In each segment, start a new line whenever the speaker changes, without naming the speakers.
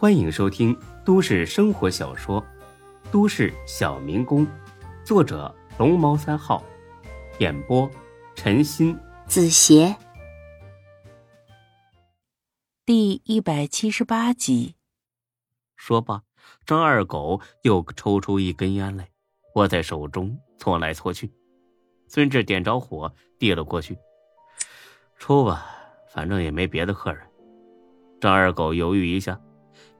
欢迎收听都市生活小说《都市小民工》，作者龙猫三号，演播陈鑫、
子邪，
第一百七十八集。
说罢，张二狗又抽出一根烟来，握在手中搓来搓去。孙志点着火，递了过去：“抽吧，反正也没别的客人。”张二狗犹豫一下，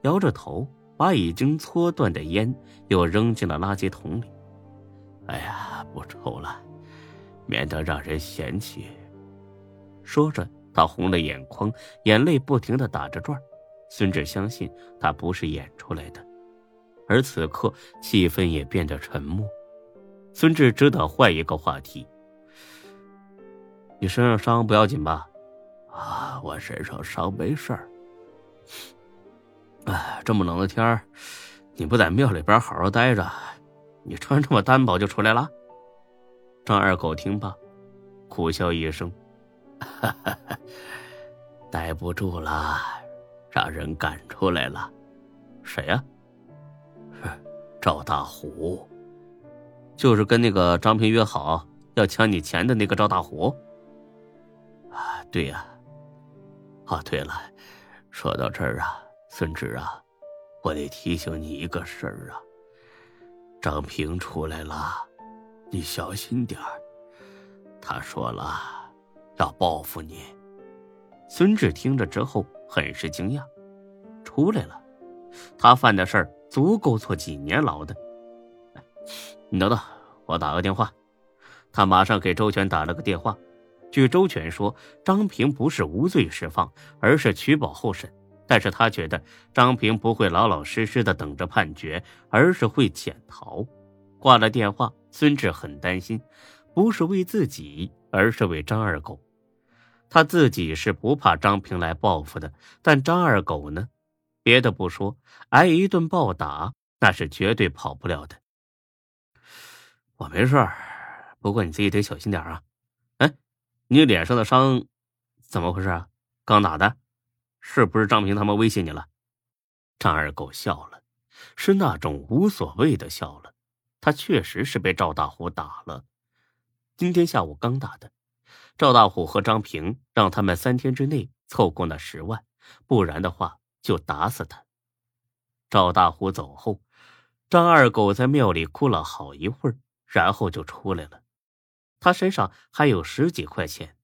摇着头，把已经搓断的烟又扔进了垃圾桶里。“哎呀，不抽了，免得让人嫌弃。”说着，他红了眼眶，眼泪不停的打着转。孙志相信他不是演出来的，而此刻气氛也变得沉默。孙志只得换一个话题：“你身上伤不要紧吧？”“
啊，我身上伤没事儿。”“
哎，这么冷的天儿，你不在庙里边好好待着，你穿这么单薄就出来了？”张二狗听罢，苦笑一声：“
哈哈，待不住了，让人赶出来了。
谁呀？
赵大虎。”
就是跟那个张平约好要抢你钱的那个赵大虎。
啊，对呀。哦，对了，说到这儿啊，孙志啊，我得提醒你一个事儿啊。张平出来了，你小心点儿。他说了，要报复你。
孙志听着之后很是惊讶。出来了，他犯的事儿足够坐几年牢的。你等等，我打个电话。他马上给周全打了个电话。据周全说，张平不是无罪释放，而是取保候审。但是他觉得张平不会老老实实的等着判决，而是会潜逃。挂了电话，孙志很担心，不是为自己，而是为张二狗。他自己是不怕张平来报复的，但张二狗呢？别的不说，挨一顿暴打，那是绝对跑不了的。我没事，不过你自己得小心点啊！哎，你脸上的伤怎么回事啊？刚打的，是不是张平他们威胁你了？张二狗笑了，是那种无所谓的笑了。他确实是被赵大虎打了，今天下午刚打的。赵大虎和张平让他们三天之内凑够那十万，不然的话就打死他。赵大虎走后，张二狗在庙里哭了好一会儿。然后就出来了，他身上还有十几块钱。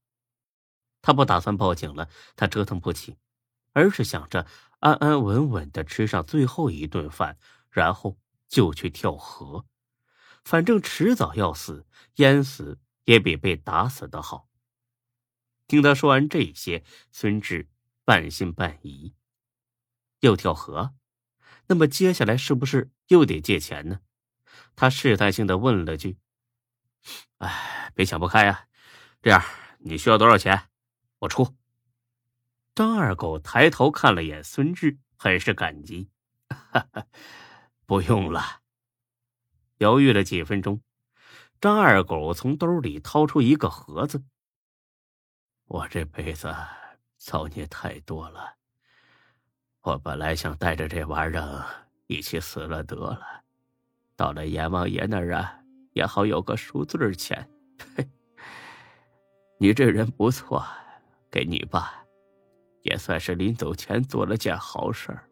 他不打算报警了，他折腾不起，而是想着安安稳稳的吃上最后一顿饭，然后就去跳河。反正迟早要死，淹死也比被打死的好。听他说完这些，孙志半信半疑。又跳河？那么接下来是不是又得借钱呢？他试探性的问了句：“哎，别想不开呀，这样你需要多少钱，我出。”张二狗抬头看了眼孙志，很是感激：“哈哈，不用了。”犹豫了几分钟，张二狗从兜里掏出一个盒子：“
我这辈子造孽太多了，我本来想带着这玩意儿一起死了得了。”到了阎王爷那儿啊，也好有个赎罪钱。你这人不错，给你吧，也算是临走前做了件好事儿。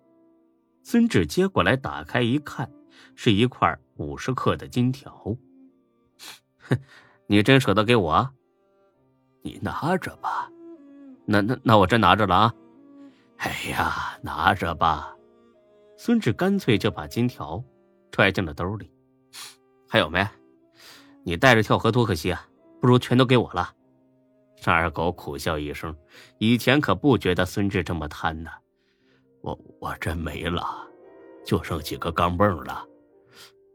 孙志接过来，打开一看，是一块五十克的金条。哼，你真舍得给我？
你拿着吧。
那那那我真拿着了啊。
哎呀，拿着吧。
孙志干脆就把金条。揣进了兜里，还有没？你带着跳河多可惜啊！不如全都给我了。张二狗苦笑一声，以前可不觉得孙志这么贪呢。
我我真没了，就剩几个钢镚了。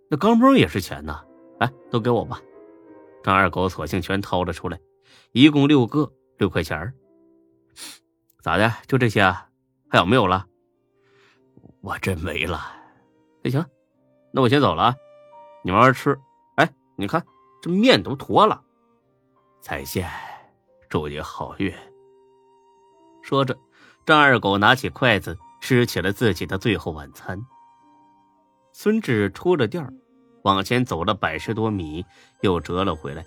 那钢镚也是钱呢，来，都给我吧。张二狗索性全掏了出来，一共六个，六块钱咋的？就这些？还有没有了？
我真没了。
那行。那我先走了啊，你慢慢吃。哎，你看这面都坨了。
再见，祝你好运。
说着，张二狗拿起筷子吃起了自己的最后晚餐。孙志出了店儿，往前走了百十多米，又折了回来。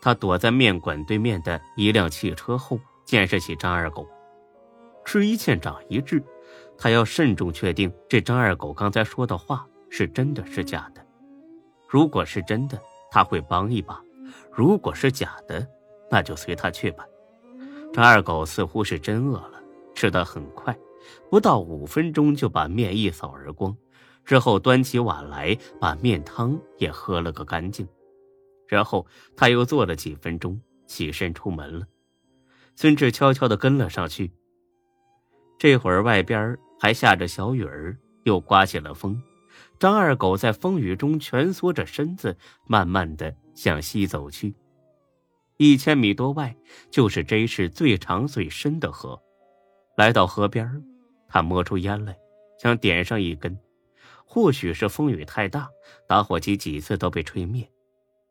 他躲在面馆对面的一辆汽车后，监视起张二狗。吃一堑长一智，他要慎重确定这张二狗刚才说的话是真的是假的。如果是真的，他会帮一把；如果是假的，那就随他去吧。张二狗似乎是真饿了，吃得很快，不到五分钟就把面一扫而光，之后端起碗来，把面汤也喝了个干净。然后他又坐了几分钟，起身出门了。孙志悄悄地跟了上去。这会儿外边还下着小雨儿，又刮起了风。张二狗在风雨中蜷缩着身子，慢慢的向西走去。一千米多外就是这市最长最深的河。来到河边，他摸出烟来，想点上一根。或许是风雨太大，打火机几次都被吹灭。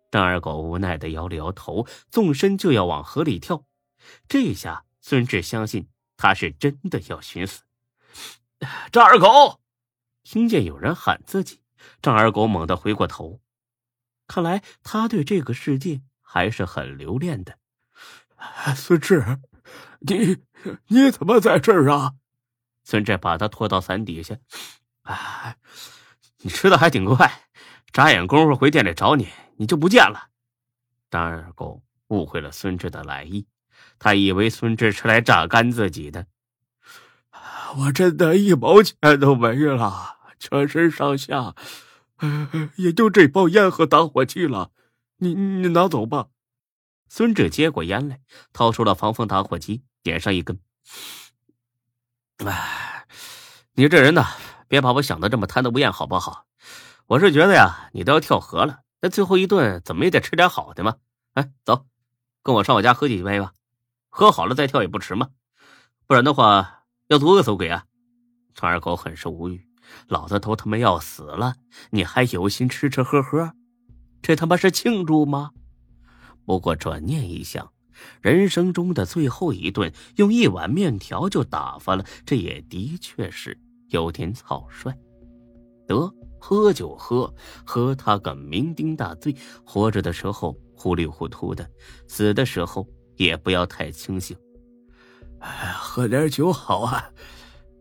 张二狗无奈的摇了摇头，纵身就要往河里跳。这下孙志相信他是真的要寻死。张二狗。听见有人喊自己，张二狗猛地回过头，看来他对这个世界还是很留恋的。
孙志，你你怎么在这儿啊？
孙志把他拖到伞底下。哎，你吃的还挺快，眨眼功夫回店里找你，你就不见了。张二狗误会了孙志的来意，他以为孙志是来榨干自己的。
我真的一毛钱都没了。全身上下，也就这包烟和打火机了，你你拿走吧。
孙志接过烟来，掏出了防风打火机，点上一根。哎，你这人呐，别把我想的这么贪得无厌，好不好？我是觉得呀，你都要跳河了，那最后一顿怎么也得吃点好的嘛。哎，走，跟我上我家喝几杯吧，喝好了再跳也不迟嘛。不然的话，要多饿死鬼啊！张二狗很是无语。老子都他妈要死了，你还有心吃吃喝喝？这他妈是庆祝吗？不过转念一想，人生中的最后一顿用一碗面条就打发了，这也的确是有点草率。得，喝就喝，喝他个酩酊大醉。活着的时候糊里糊涂的，死的时候也不要太清醒。
哎，喝点酒好啊。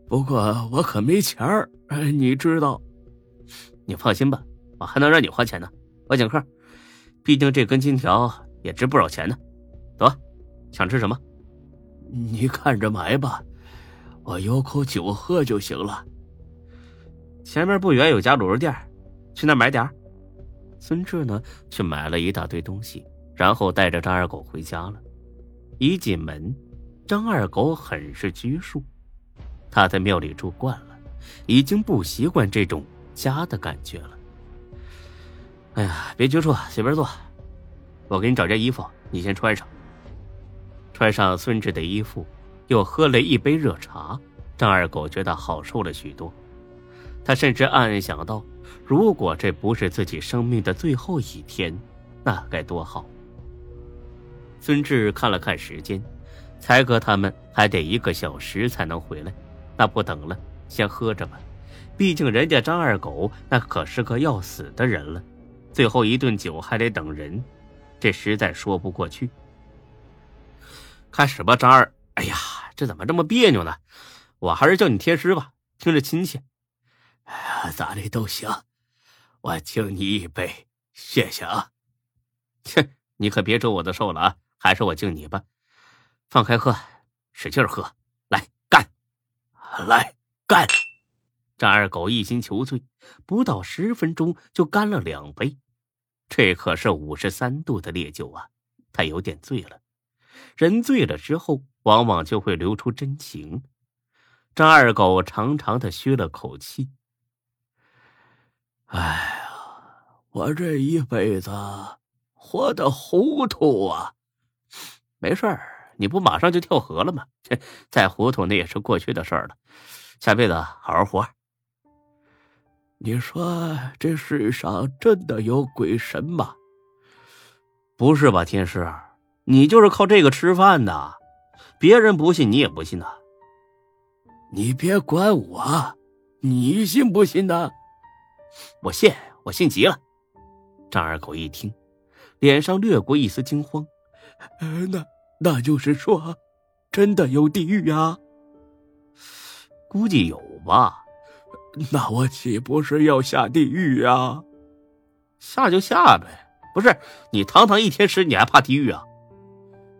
不过我可没钱儿，你知道。
你放心吧，我还能让你花钱呢。我请客，毕竟这根金条也值不少钱呢。走，想吃什么？
你看着买吧，我有口酒喝就行了。
前面不远有家卤肉店，去那买点孙志呢，去买了一大堆东西，然后带着张二狗回家了。一进门，张二狗很是拘束。他在庙里住惯了，已经不习惯这种家的感觉了。哎呀，别拘束，随便坐。我给你找件衣服，你先穿上。穿上孙志的衣服，又喝了一杯热茶，张二狗觉得好受了许多。他甚至暗暗想到，如果这不是自己生命的最后一天，那该多好。孙志看了看时间，才哥他们还得一个小时才能回来。那不等了，先喝着吧。毕竟人家张二狗那可是个要死的人了，最后一顿酒还得等人，这实在说不过去。开始吧，张二。哎呀，这怎么这么别扭呢？我还是叫你天师吧，听着亲切。
哎呀，咋的都行。我敬你一杯，谢谢啊。
切，你可别折我的寿了啊！还是我敬你吧。放开喝，使劲喝。
来干！
张二狗一心求醉，不到十分钟就干了两杯。这可是五十三度的烈酒啊！他有点醉了。人醉了之后，往往就会流出真情。张二狗长长的吁了口气：“
哎呀，我这一辈子活得糊涂啊！
没事儿。”你不马上就跳河了吗？再糊涂那也是过去的事了。下辈子好好活。
你说这世上真的有鬼神吗？
不是吧，天师，你就是靠这个吃饭的，别人不信你也不信呐。
你别管我，你信不信呢？
我信，我信极了。张二狗一听，脸上掠过一丝惊慌。
呃，那那就是说，真的有地狱啊？
估计有吧。
那我岂不是要下地狱啊？
下就下呗。不是你堂堂一天师，你还怕地狱啊？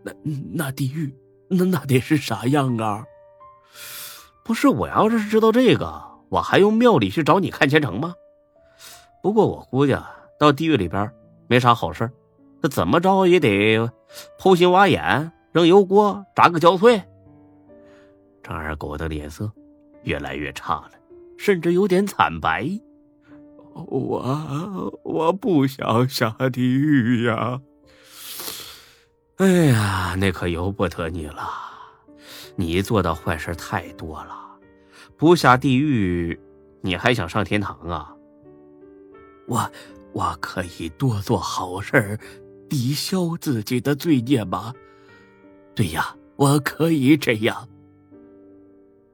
那那地狱，那那得是啥样啊？
不是我要是知道这个，我还用庙里去找你看前程吗？不过我估计啊到地狱里边没啥好事那怎么着也得剖心挖眼、扔油锅、炸个焦脆。张二狗的脸色越来越差了，甚至有点惨白。
我我不想下地狱呀！
哎呀，那可由不得你了，你做的坏事太多了，不下地狱，你还想上天堂啊？
我我可以多做好事抵消自己的罪孽吗？对呀，我可以这样。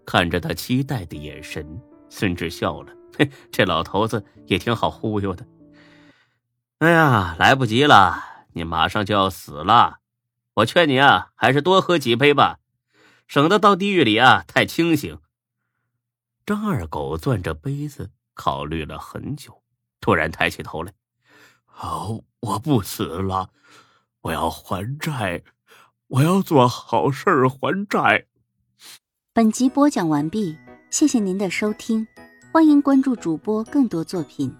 看着他期待的眼神，孙志笑了。嘿，这老头子也挺好忽悠的。哎呀，来不及了，你马上就要死了。我劝你啊，还是多喝几杯吧，省得到地狱里啊太清醒。张二狗攥着杯子，考虑了很久，突然抬起头来：“
好，我不死了，我要还债，我要做好事还债。”
本集播讲完毕，谢谢您的收听。欢迎关注主播更多作品。